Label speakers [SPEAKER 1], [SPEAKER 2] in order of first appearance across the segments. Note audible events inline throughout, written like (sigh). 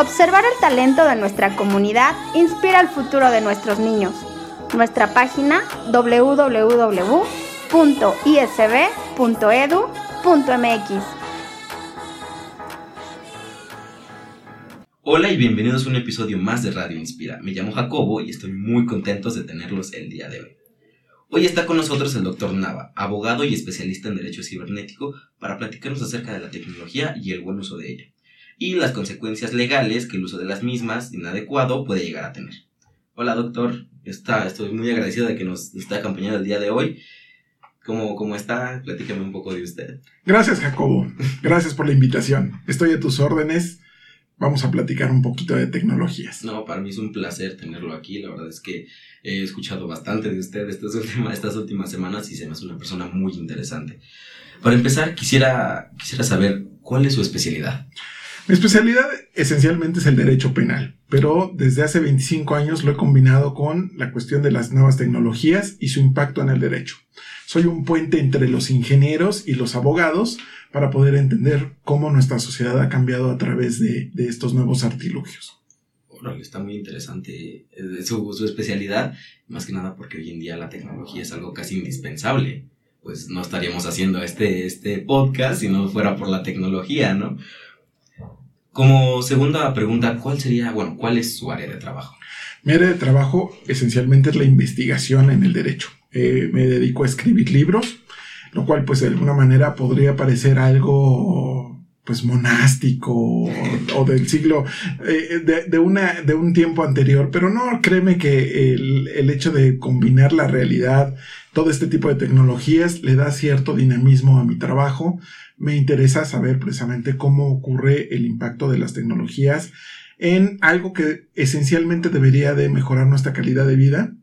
[SPEAKER 1] Observar el talento de nuestra comunidad inspira el futuro de nuestros niños. Nuestra página www.isb.edu.mx.
[SPEAKER 2] Hola y bienvenidos a un episodio más de Radio Inspira. Me llamo Jacobo y estoy muy contentos de tenerlos el día de hoy. Hoy está con nosotros el doctor Nava, abogado y especialista en Derecho Cibernético, para platicarnos acerca de la tecnología y el buen uso de ella y las consecuencias legales que el uso de las mismas inadecuado puede llegar a tener. Hola doctor, está, estoy muy agradecido de que nos esté acompañando el día de hoy. ¿Cómo, ¿Cómo está? Platícame un poco de usted.
[SPEAKER 3] Gracias Jacobo, gracias por la invitación. Estoy a tus órdenes. Vamos a platicar un poquito de tecnologías.
[SPEAKER 2] No, para mí es un placer tenerlo aquí. La verdad es que he escuchado bastante de usted estas últimas, estas últimas semanas y se me hace una persona muy interesante. Para empezar, quisiera, quisiera saber cuál es su especialidad.
[SPEAKER 3] Mi especialidad esencialmente es el derecho penal, pero desde hace 25 años lo he combinado con la cuestión de las nuevas tecnologías y su impacto en el derecho. Soy un puente entre los ingenieros y los abogados para poder entender cómo nuestra sociedad ha cambiado a través de, estos nuevos artilugios.
[SPEAKER 2] Está muy interesante eh, su, su especialidad, más que nada porque hoy en día la tecnología es algo casi indispensable. Pues no estaríamos haciendo este, este podcast si no fuera por la tecnología, ¿no? Como segunda pregunta, ¿cuál sería, bueno, cuál es su área de trabajo?
[SPEAKER 3] Mi área de trabajo esencialmente es la investigación en el derecho. Eh, me dedico a escribir libros, lo cual pues de alguna manera podría parecer algo pues monástico o, del siglo eh, de, una, de un tiempo anterior, pero no, créeme que el, el hecho de combinar la realidad, todo este tipo de tecnologías le da cierto dinamismo a mi trabajo, me interesa saber precisamente cómo ocurre el impacto de las tecnologías en algo que esencialmente debería de mejorar nuestra calidad de vida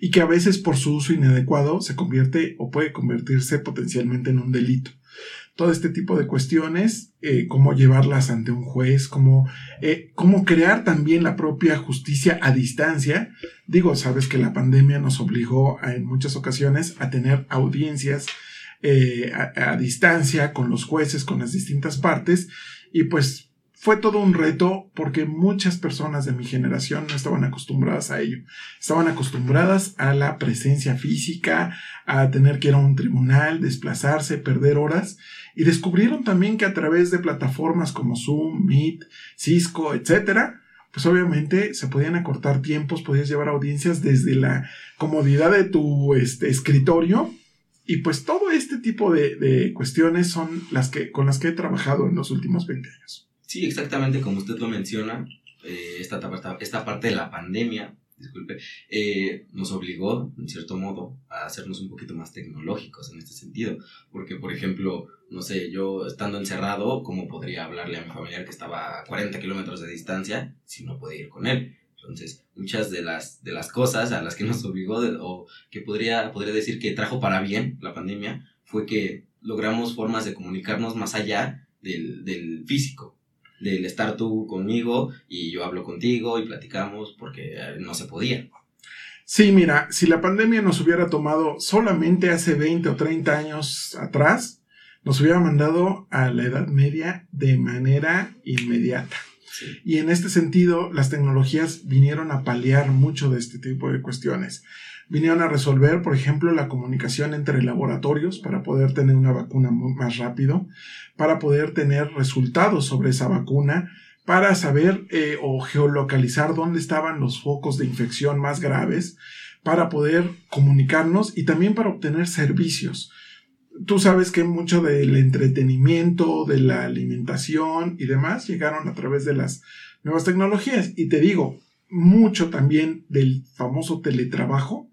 [SPEAKER 3] y que a veces por su uso inadecuado se convierte o puede convertirse potencialmente en un delito. Todo este tipo de cuestiones, eh, cómo llevarlas ante un juez, cómo, eh, cómo crear también la propia justicia a distancia. Digo, sabes que la pandemia nos obligó en muchas ocasiones a tener audiencias eh, a, distancia con los jueces, con las distintas partes, y pues fue todo un reto porque muchas personas de mi generación no estaban acostumbradas a ello. Estaban acostumbradas a la presencia física, a tener que ir a un tribunal, desplazarse, perder horas y descubrieron también que a través de plataformas como Zoom, Meet, Cisco, etcétera, pues obviamente se podían acortar tiempos, podías llevar audiencias desde la comodidad de tu este, escritorio y pues todo este tipo de, cuestiones son las que, con las que he trabajado en los últimos 20 años.
[SPEAKER 2] Sí, exactamente como usted lo menciona, eh, esta, esta, parte de la pandemia, disculpe, eh, nos obligó, en cierto modo, a hacernos un poquito más tecnológicos en este sentido. Porque, por ejemplo, no sé, yo estando encerrado, ¿cómo podría hablarle a mi familiar que estaba a 40 kilómetros de distancia si no podía ir con él? Entonces, muchas de las, de las cosas a las que nos obligó, o que podría, podría decir que trajo para bien la pandemia, fue que logramos formas de comunicarnos más allá del, del físico, del estar tú conmigo y yo hablo contigo y platicamos porque eh, no se podía.
[SPEAKER 3] Sí, mira, si la pandemia nos hubiera tomado solamente hace 20 o 30 años atrás, nos hubiera mandado a la Edad Media de manera inmediata. Y en este sentido, las tecnologías vinieron a paliar mucho de este tipo de cuestiones. Vinieron a resolver, por ejemplo, la comunicación entre laboratorios para poder tener una vacuna más rápido, para poder tener resultados sobre esa vacuna, para saber eh, o geolocalizar dónde estaban los focos de infección más graves, para poder comunicarnos y también para obtener servicios tú sabes que mucho del entretenimiento, de la alimentación y demás llegaron a través de las nuevas tecnologías. Y te digo, mucho también del famoso teletrabajo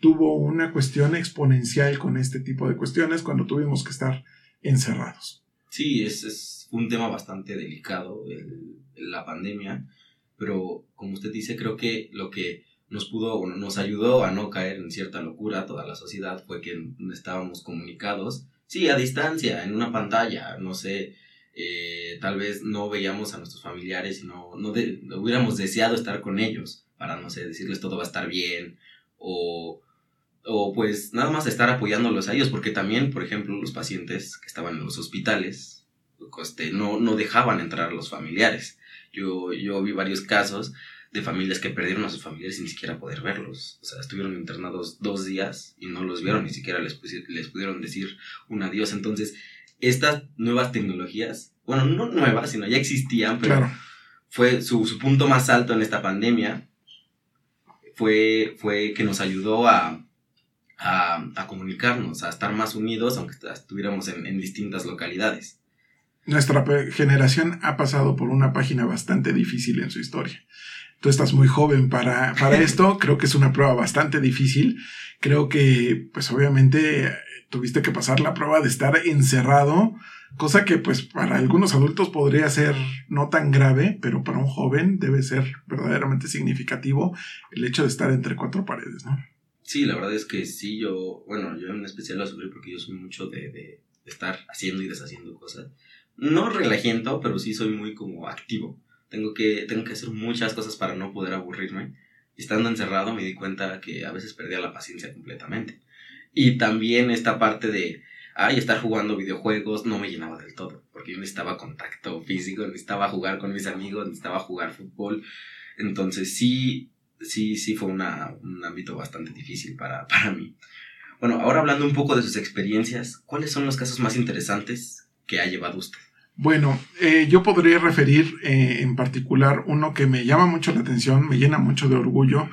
[SPEAKER 3] tuvo una cuestión exponencial con este tipo de cuestiones cuando tuvimos que estar encerrados.
[SPEAKER 2] Sí, es, es un tema bastante delicado, la pandemia, pero como usted dice, creo que lo que nos pudo, nos ayudó a no caer en cierta locura toda la sociedad fue que estábamos comunicados, sí, a distancia, en una pantalla, no sé, eh, tal vez no veíamos a nuestros familiares y no, no, hubiéramos deseado estar con ellos para, no sé, decirles todo va a estar bien o, o pues nada más estar apoyándolos a ellos, porque también, por ejemplo, los pacientes que estaban en los hospitales, este, no, no dejaban entrar a los familiares. Yo, yo vi varios casos de familias que perdieron a sus familiares sin siquiera poder verlos. O sea, estuvieron internados dos días y no los vieron, ni siquiera les, les pudieron decir un adiós. Entonces, estas nuevas tecnologías, bueno, no nuevas, sino ya existían, pero fue su, su, punto más alto en esta pandemia, fue, fue que nos ayudó a, a, a comunicarnos, a estar más unidos, aunque estuviéramos en, en distintas localidades.
[SPEAKER 3] Nuestra generación ha pasado por una página bastante difícil en su historia. Tú estás muy joven para, para (laughs) esto, creo que es una prueba bastante difícil. Creo que, pues obviamente, tuviste que pasar la prueba de estar encerrado, cosa que pues para algunos adultos podría ser no tan grave, pero para un joven debe ser verdaderamente significativo el hecho de estar entre cuatro paredes, ¿no?
[SPEAKER 2] Sí, la verdad es que sí, yo, bueno, yo en especial lo sufrí porque yo soy mucho de, de estar haciendo y deshaciendo cosas no relajiento, pero sí soy muy como activo. Tengo que, tengo que hacer muchas cosas para no poder aburrirme. Estando encerrado me di cuenta que a veces perdía la paciencia completamente. Y también esta parte de, ay, estar jugando videojuegos no me llenaba del todo, porque yo necesitaba contacto físico, necesitaba jugar con mis amigos, necesitaba jugar fútbol. Entonces sí, sí, sí fue una, un ámbito bastante difícil para, (laughs) para mí. Bueno, ahora hablando un poco de sus experiencias, ¿cuáles son los casos más interesantes que ha llevado usted?
[SPEAKER 3] Bueno, eh, yo podría referir eh, en particular uno que me llama mucho la atención, me llena mucho de orgullo,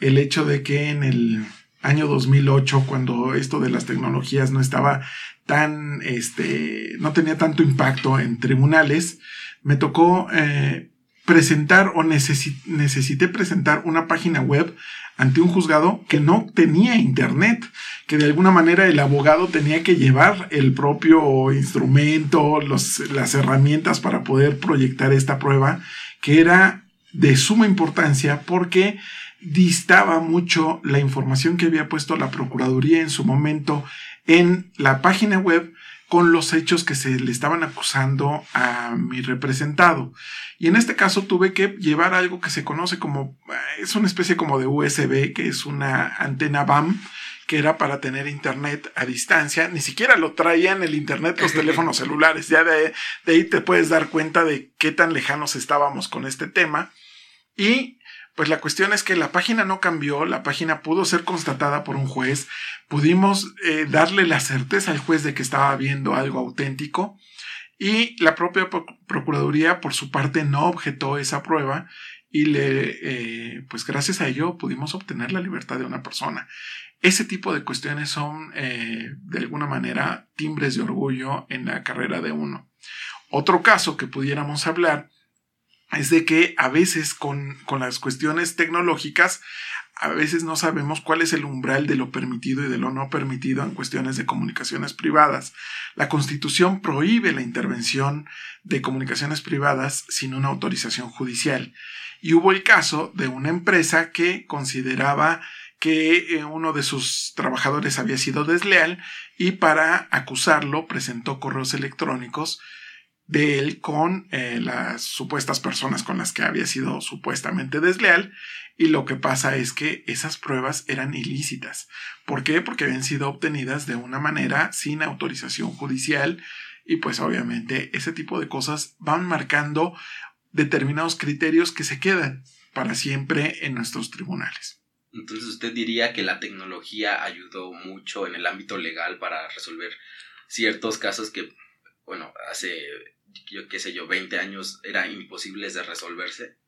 [SPEAKER 3] el hecho de que en el año 2008, cuando esto de las tecnologías no estaba tan, este, no tenía tanto impacto en tribunales, me tocó eh, presentar o necesité presentar una página web ante un juzgado que no tenía internet, que de alguna manera el abogado tenía que llevar el propio instrumento, las herramientas para poder proyectar esta prueba, que era de suma importancia porque distaba mucho la información que había puesto la Procuraduría en su momento en la página web con los hechos que se le estaban acusando a mi representado. Y en este caso tuve que llevar algo que se conoce como, eh, es una especie como de USB, que es una antena BAM, que era para tener internet a distancia. Ni siquiera lo traían el internet los (laughs) teléfonos celulares. Ya de, de ahí te puedes dar cuenta de qué tan lejanos estábamos con este tema. Y pues la cuestión es que la página no cambió, la página pudo ser constatada por un juez, pudimos eh, darle la certeza al juez de que estaba viendo algo auténtico y la propia Procuraduría por su parte no objetó esa prueba y le, eh, pues gracias a ello pudimos obtener la libertad de una persona. Ese tipo de cuestiones son eh, de alguna manera timbres de orgullo en la carrera de uno. Otro caso que pudiéramos hablar es de que a veces con, con las cuestiones tecnológicas, a veces no sabemos cuál es el umbral de lo permitido y de lo no permitido en cuestiones de comunicaciones privadas. La Constitución prohíbe la intervención de comunicaciones privadas sin una autorización judicial. Y hubo el caso de una empresa que consideraba que eh, uno de sus trabajadores había sido desleal y para acusarlo presentó correos electrónicos de él con eh, las supuestas personas con las que había sido supuestamente desleal y lo que pasa es que esas pruebas eran ilícitas. ¿Por qué? Porque habían sido obtenidas de una manera sin autorización judicial y pues obviamente ese tipo de cosas van marcando determinados criterios que se quedan para siempre en nuestros tribunales.
[SPEAKER 2] Entonces usted diría que la tecnología ayudó mucho en el ámbito legal para resolver ciertos casos que, bueno, hace yo qué sé yo, 20 años era imposible de resolverse?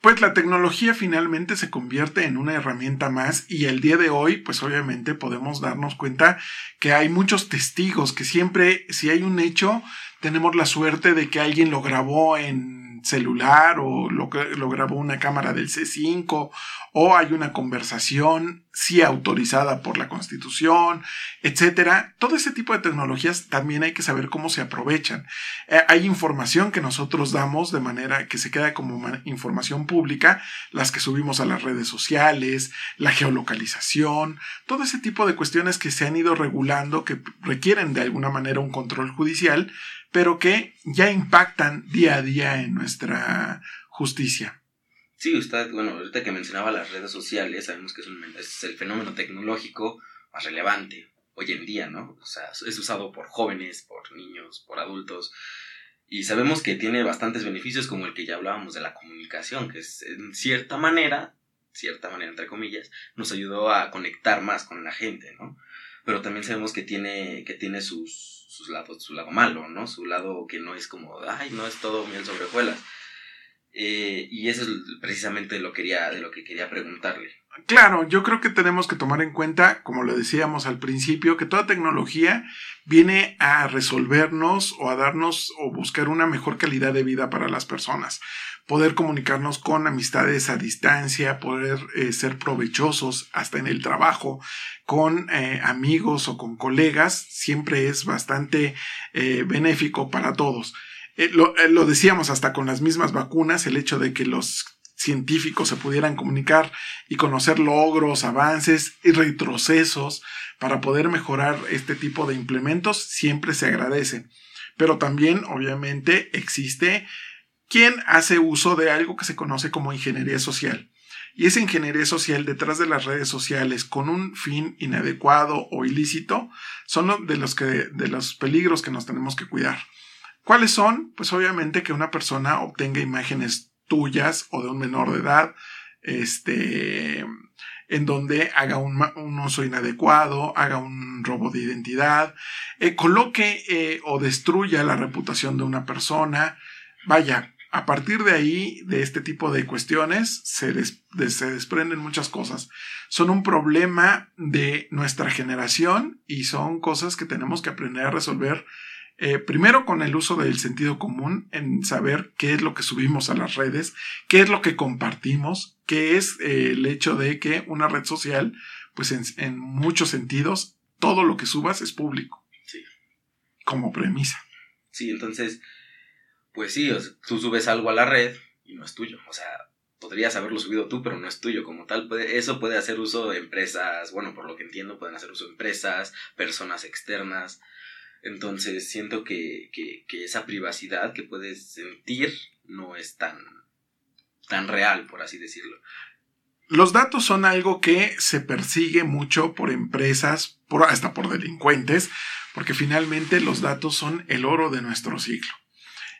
[SPEAKER 3] Pues la tecnología finalmente se convierte en una herramienta más y el día de hoy, pues obviamente podemos darnos cuenta que hay muchos testigos, que siempre, si hay un hecho, tenemos la suerte de que alguien lo grabó en celular o lo, lo grabó una cámara del C5 o hay una conversación sí autorizada por la Constitución, etcétera. Todo ese tipo de tecnologías también hay que saber cómo se aprovechan. Eh, hay información que nosotros damos de manera que se queda como información pública, las que subimos a las redes sociales, la geolocalización, todo ese tipo de cuestiones que se han ido regulando que requieren de alguna manera un control judicial, pero que ya impactan día a día en nuestra justicia.
[SPEAKER 2] Sí, usted, bueno, ahorita que mencionaba las redes sociales, sabemos que es, el fenómeno tecnológico más relevante hoy en día, ¿no? O sea, es usado por jóvenes, por niños, por adultos. Y sabemos que tiene bastantes beneficios, como el que ya hablábamos de la comunicación, que es en cierta manera, cierta manera entre comillas, nos ayudó a conectar más con la gente, ¿no? Pero también sabemos que tiene, que tiene sus, sus lados, su lado malo, ¿no? Su lado que no es como, ay, no es todo miel sobre hojuelas eh, y eso es precisamente lo, quería, de lo que quería preguntarle.
[SPEAKER 3] Claro, yo creo que tenemos que tomar en cuenta, como lo decíamos al principio, que toda tecnología viene a resolvernos o a darnos o buscar una mejor calidad de vida para las personas. Poder comunicarnos con amistades a distancia, poder eh, ser provechosos hasta en el trabajo, con eh, amigos o con colegas, siempre es bastante benéfico para todos. Eh, eh, lo, decíamos hasta con las mismas vacunas, el hecho de que los científicos se pudieran comunicar y conocer logros, avances y retrocesos para poder mejorar este tipo de implementos siempre se agradece. Pero también, obviamente, existe quien hace uso de algo que se conoce como ingeniería social. Y esa ingeniería social detrás de las redes sociales con un fin inadecuado o ilícito son de los, que, de los peligros que nos tenemos que cuidar. ¿Cuáles son? Pues obviamente que una persona obtenga imágenes tuyas o de un menor de edad, este, en donde haga un, uso inadecuado, haga un robo de identidad, eh, coloque eh, o destruya la reputación de una persona. Vaya, a partir de ahí, de este tipo de cuestiones, se, se desprenden muchas cosas. Son un problema de nuestra generación y son cosas que tenemos que aprender a resolver eh, primero con el uso del sentido común en saber qué es lo que subimos a las redes, qué es lo que compartimos, qué es eh, el hecho de que una red social, pues en, muchos sentidos, todo lo que subas es público. Sí. Como premisa.
[SPEAKER 2] Sí, entonces, pues sí, tú subes algo a la red y no es tuyo. O sea, podrías haberlo subido tú, pero no es tuyo como tal. eso puede hacer uso de empresas, bueno, por lo que entiendo, pueden hacer uso de empresas, personas externas. Entonces siento que, esa privacidad que puedes sentir no es tan, tan real, por así decirlo.
[SPEAKER 3] Los datos son algo que se persigue mucho por empresas, por, hasta por delincuentes, porque finalmente los datos son el oro de nuestro siglo.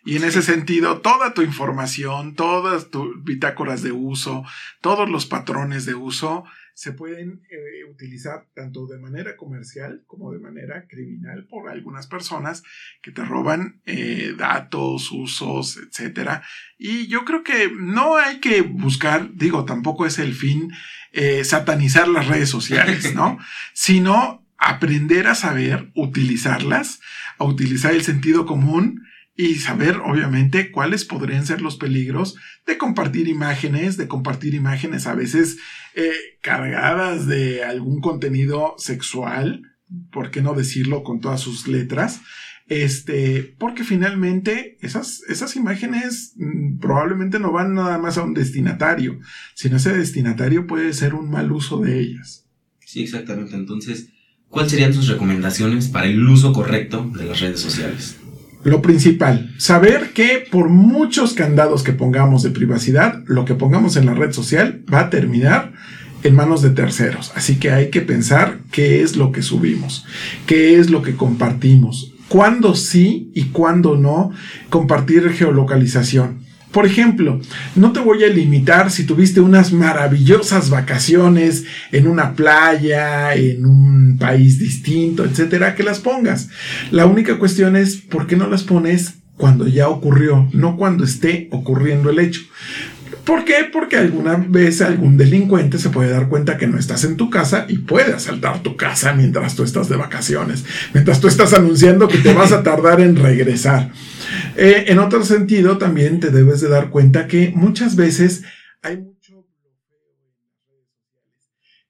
[SPEAKER 3] Y en ese sentido, toda tu información, todas tus bitácoras de uso, todos los patrones de uso, se pueden eh, utilizar tanto de manera comercial como de manera criminal por algunas personas que te roban eh, datos, usos, etc. Y yo creo que no hay que buscar, digo, tampoco es el fin eh, satanizar las redes sociales, ¿no? (laughs) Sino aprender a saber utilizarlas, a utilizar el sentido común y saber obviamente cuáles podrían ser los peligros de compartir imágenes, de compartir imágenes a veces eh, cargadas de algún contenido sexual, ¿por qué no decirlo con todas sus letras? Este, porque finalmente esas, esas imágenes mm, probablemente no van nada más a un destinatario, sino ese destinatario puede ser un mal uso de ellas.
[SPEAKER 2] Sí, exactamente. Entonces, ¿cuáles serían sus recomendaciones para el uso correcto de las redes sociales?
[SPEAKER 3] Lo principal, saber que por muchos candados que pongamos de privacidad, lo que pongamos en la red social va a terminar en manos de terceros. Así que hay que pensar qué es lo que subimos, qué es lo que compartimos, cuándo sí y cuándo no compartir geolocalización. Por ejemplo, no te voy a limitar si tuviste unas maravillosas vacaciones en una playa, en un país distinto, etcétera, que las pongas. La única cuestión es por qué no las pones cuando ya ocurrió, no cuando esté ocurriendo el hecho. ¿Por qué? Porque alguna vez algún delincuente se puede dar cuenta que no estás en tu casa y puede asaltar tu casa mientras tú estás de vacaciones, mientras tú estás anunciando que te vas a tardar en regresar. Eh, en otro sentido, también te debes de dar cuenta que muchas veces hay mucho...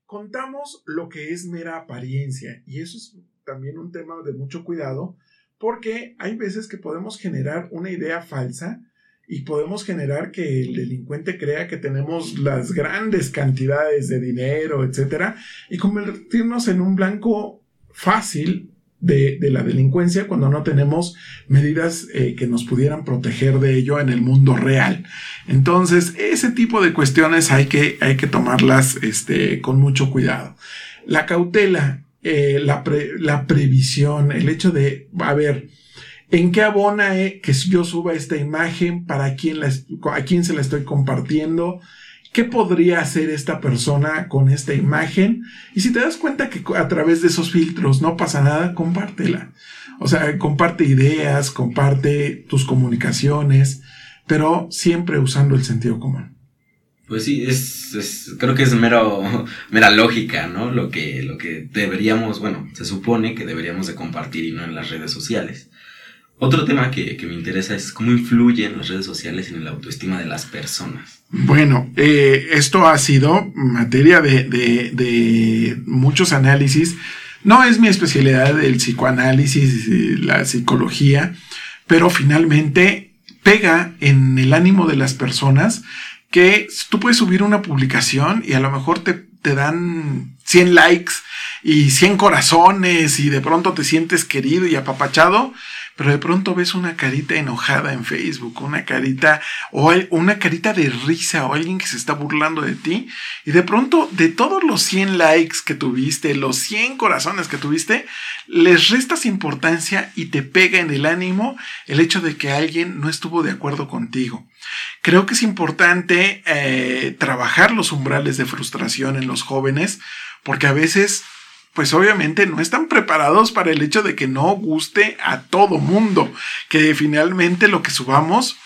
[SPEAKER 3] Contamos lo que es mera apariencia y eso es también un tema de mucho cuidado porque hay veces que podemos generar una idea falsa y podemos generar que el delincuente crea que tenemos las grandes cantidades de dinero, etcétera, y convertirnos en un blanco fácil de, la delincuencia cuando no tenemos medidas eh, que nos pudieran proteger de ello en el mundo real. Entonces, ese tipo de cuestiones hay que, hay que tomarlas este, con mucho cuidado. La cautela, eh, la, la previsión, el hecho de, a ver, ¿En qué abona eh, que yo suba esta imagen? ¿Para quién la, a quién se la estoy compartiendo? ¿Qué podría hacer esta persona con esta imagen? Y si te das cuenta que a través de esos filtros no pasa nada, compártela. O sea, comparte ideas, comparte tus comunicaciones, pero siempre usando el sentido común.
[SPEAKER 2] Pues sí, es, creo que es mero, (laughs) mera lógica, ¿no? Lo que, lo que deberíamos, bueno, se supone que deberíamos de compartir y no en las redes sociales. Otro tema que, me interesa es cómo influyen las redes sociales en la autoestima de las personas.
[SPEAKER 3] Bueno, eh, esto ha sido materia de, muchos análisis. No es mi especialidad el psicoanálisis, la psicología, pero finalmente pega en el ánimo de las personas que tú puedes subir una publicación y a lo mejor te, te dan 100 likes y 100 corazones y de pronto te sientes querido y apapachado pero de pronto ves una carita enojada en Facebook, una carita o una carita de risa o alguien que se está burlando de ti y de pronto de todos los 100 likes que tuviste, los 100 corazones que tuviste, les restas importancia y te pega en el ánimo el hecho de que alguien no estuvo de acuerdo contigo. Creo que es importante eh, trabajar los umbrales de frustración en los jóvenes porque a veces pues obviamente no están preparados para el hecho de que no guste a todo mundo, que finalmente lo que subamos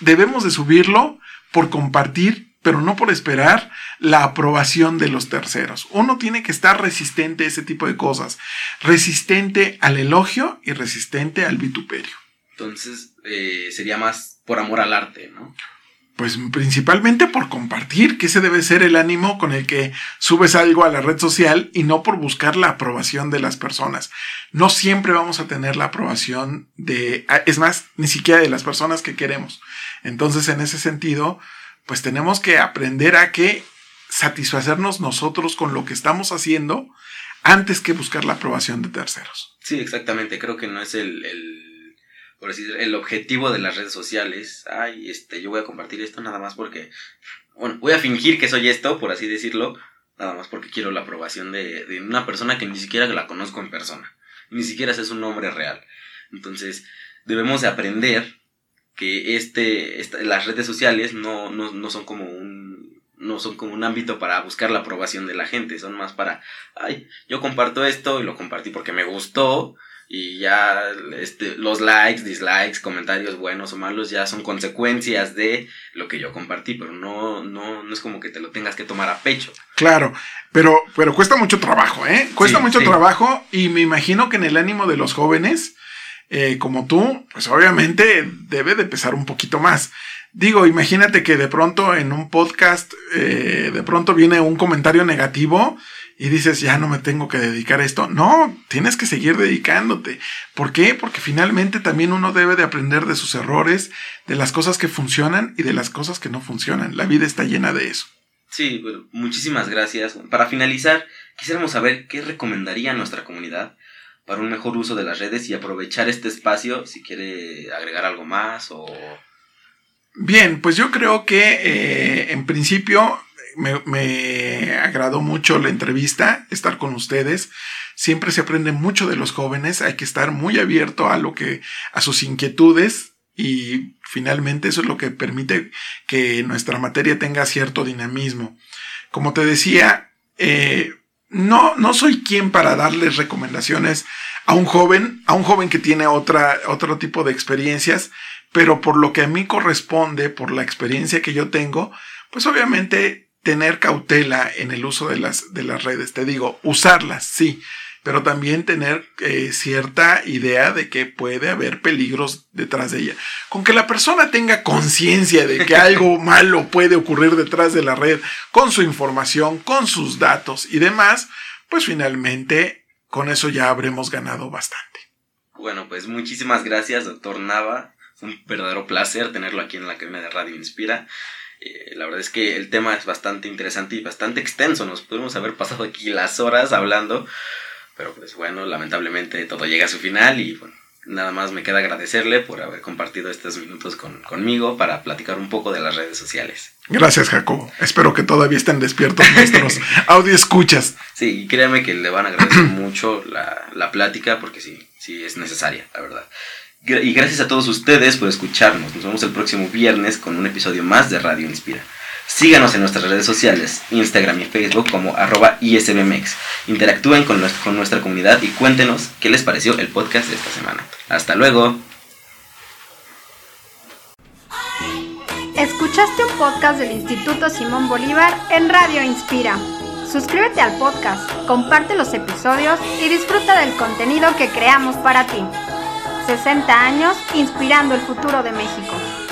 [SPEAKER 3] debemos de subirlo por compartir, pero no por esperar la aprobación de los terceros. Uno tiene que estar resistente a ese tipo de cosas, resistente al elogio y resistente al vituperio.
[SPEAKER 2] Entonces, eh, sería más por amor al arte, ¿no?
[SPEAKER 3] Pues principalmente por compartir, que ese debe ser el ánimo con el que subes algo a la red social y no por buscar la aprobación de las personas. No siempre vamos a tener la aprobación de, es más, ni siquiera de las personas que queremos. Entonces, en ese sentido, pues tenemos que aprender a que satisfacernos nosotros con lo que estamos haciendo antes que buscar la aprobación de terceros.
[SPEAKER 2] Sí, exactamente. Creo que no es el por decir, el objetivo de las redes sociales. Ay, este, yo voy a compartir esto nada más porque, bueno, voy a fingir que soy esto, por así decirlo, nada más porque quiero la aprobación de, de una persona que ni siquiera la conozco en persona, ni siquiera es un nombre real. Entonces, debemos de aprender que este, las redes sociales no, no, no son como un no son como un ámbito para buscar la aprobación de la gente, son más para, ay, yo comparto esto y lo compartí porque me gustó y ya este, los likes, dislikes, comentarios buenos o malos ya son consecuencias de lo que yo compartí, pero no, no, no es como que te lo tengas que tomar a pecho.
[SPEAKER 3] Claro, pero, pero cuesta mucho trabajo, ¿eh? Cuesta mucho trabajo y me imagino que en el ánimo de los jóvenes, eh, como tú, pues obviamente debe de pesar un poquito más. Digo, imagínate que de pronto en un podcast, eh, de pronto viene un comentario negativo y dices, ya no me tengo que dedicar a esto. No, tienes que seguir dedicándote. ¿Por qué? Porque finalmente también uno debe de aprender de sus errores, de las cosas que funcionan y de las cosas que no funcionan. La vida está llena de eso.
[SPEAKER 2] Sí, muchísimas gracias. Para finalizar, quisiéramos saber qué recomendaría a nuestra comunidad para un mejor uso de las redes y aprovechar este espacio si quiere agregar algo más o...
[SPEAKER 3] Bien, pues yo creo que eh, en principio me, agradó mucho la entrevista, estar con ustedes. Siempre se aprende mucho de los jóvenes, hay que estar muy abierto a lo que, a sus inquietudes y finalmente eso es lo que permite que nuestra materia tenga cierto dinamismo. Como te decía, eh, no, no soy quien para darles recomendaciones a un joven, a un joven que tiene otra, otro tipo de experiencias, pero por lo que a mí corresponde, por la experiencia que yo tengo, pues obviamente tener cautela en el uso de las, de las redes. Te digo, usarlas, sí, pero también tener eh, cierta idea de que puede haber peligros detrás de ella. Con que la persona tenga conciencia de que algo (laughs) malo puede ocurrir detrás de la red, con su información, con sus datos y demás, pues finalmente con eso ya habremos ganado bastante.
[SPEAKER 2] Bueno, pues muchísimas gracias, doctor Nava. Fue un verdadero placer tenerlo aquí en la Academia de Radio Inspira. Eh, la verdad es que el tema es bastante interesante y bastante extenso. Nos pudimos haber pasado aquí las horas hablando. Pero pues bueno, lamentablemente todo llega a su final y bueno, nada más me queda agradecerle por haber compartido estos minutos conmigo para platicar un poco de las redes sociales.
[SPEAKER 3] Gracias, Jacobo. Espero que todavía estén despiertos nuestros (laughs) audio escuchas.
[SPEAKER 2] Sí, y créanme que le van a agradecer mucho la, la plática porque sí, sí es necesaria, la verdad. Y gracias a todos ustedes por escucharnos. Nos vemos el próximo viernes con un episodio más de Radio Inspira. Síganos en nuestras redes sociales, Instagram y Facebook como arroba ISBMX. Interactúen con, con nuestra comunidad y cuéntenos qué les pareció el podcast de esta semana. Hasta luego.
[SPEAKER 1] Escuchaste un podcast del Instituto Simón Bolívar en Radio Inspira. Suscríbete al podcast, comparte los episodios y disfruta del contenido que creamos para ti. 60 años inspirando el futuro de México.